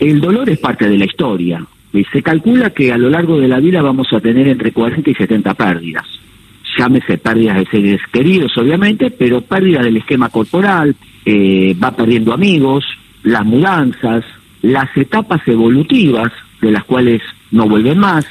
El dolor es parte de la historia. Eh, se calcula que a lo largo de la vida vamos a tener entre 40 y 70 pérdidas. Llámese pérdidas de seres queridos, obviamente, pero pérdida del esquema corporal, eh, va perdiendo amigos, las mudanzas, las etapas evolutivas, de las cuales no vuelven más,